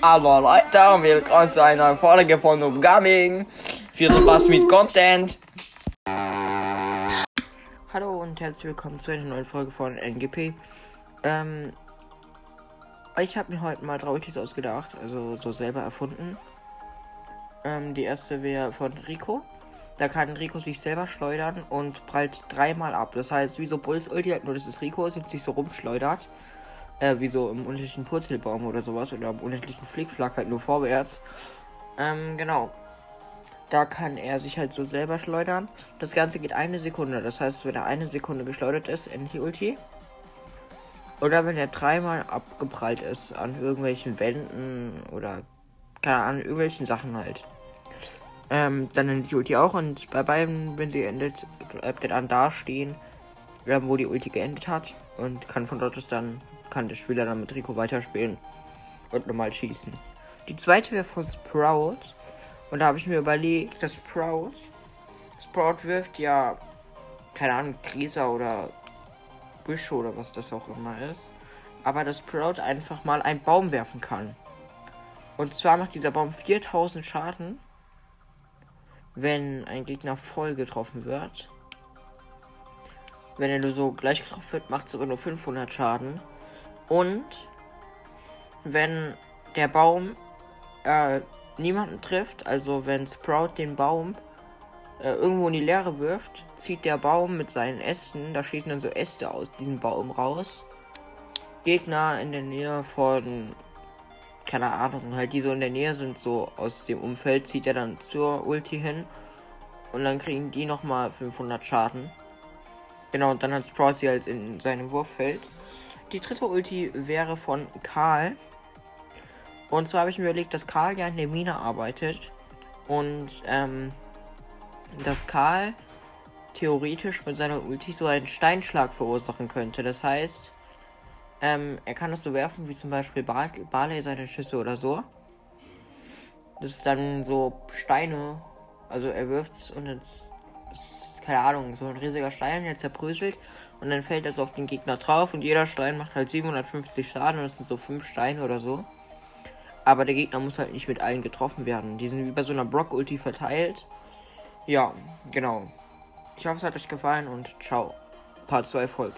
Aber Leute, willkommen zu einer Folge von Noob Gaming. Viel Spaß mit Content. Hallo und herzlich willkommen zu einer neuen Folge von NGP. Ähm, ich habe mir heute mal Trautiges ausgedacht, also so selber erfunden. Ähm, die erste wäre von Rico. Da kann Rico sich selber schleudern und prallt dreimal ab. Das heißt, wie so Bulls Ulti, halt nur dass es Rico ist und sich so rumschleudert. Äh, wie so im unendlichen Purzelbaum oder sowas. Oder im unendlichen Flickflack halt nur vorwärts. Ähm, genau. Da kann er sich halt so selber schleudern. Das Ganze geht eine Sekunde. Das heißt, wenn er eine Sekunde geschleudert ist, endet die Ulti. Oder wenn er dreimal abgeprallt ist an irgendwelchen Wänden oder keine Ahnung, irgendwelchen Sachen halt. Ähm, dann endet die Ulti auch und bei beiden, wenn sie endet, bleibt er dann da stehen, wo die Ulti geendet hat und kann von dort aus dann, kann der Spieler dann mit Rico weiterspielen und normal schießen. Die zweite wäre von Sprout und da habe ich mir überlegt, dass Sprout, Sprout wirft ja, keine Ahnung, Gräser oder Büsche oder was das auch immer ist, aber dass Sprout einfach mal einen Baum werfen kann. Und zwar macht dieser Baum 4000 Schaden wenn ein Gegner voll getroffen wird. Wenn er nur so gleich getroffen wird, macht es aber nur 500 Schaden. Und wenn der Baum äh, niemanden trifft, also wenn Sprout den Baum äh, irgendwo in die Leere wirft, zieht der Baum mit seinen Ästen, da schießen dann so Äste aus diesem Baum raus. Gegner in der Nähe von keine Ahnung, halt die so in der Nähe sind, so aus dem Umfeld, zieht er dann zur Ulti hin. Und dann kriegen die nochmal 500 Schaden. Genau, und dann hat Sprout sie halt in seinem Wurffeld. Die dritte Ulti wäre von Karl. Und zwar habe ich mir überlegt, dass Karl ja in der Mine arbeitet. Und, ähm, dass Karl theoretisch mit seiner Ulti so einen Steinschlag verursachen könnte. Das heißt, ähm, er kann das so werfen, wie zum Beispiel Bar Barley seine Schüsse oder so. Das ist dann so Steine. Also er wirft's und jetzt keine Ahnung, so ein riesiger Stein, der zerbröselt. Und dann fällt das auf den Gegner drauf und jeder Stein macht halt 750 Schaden und das sind so 5 Steine oder so. Aber der Gegner muss halt nicht mit allen getroffen werden. Die sind wie bei so einer Brock-Ulti verteilt. Ja, genau. Ich hoffe, es hat euch gefallen und ciao. Part 2 folgt.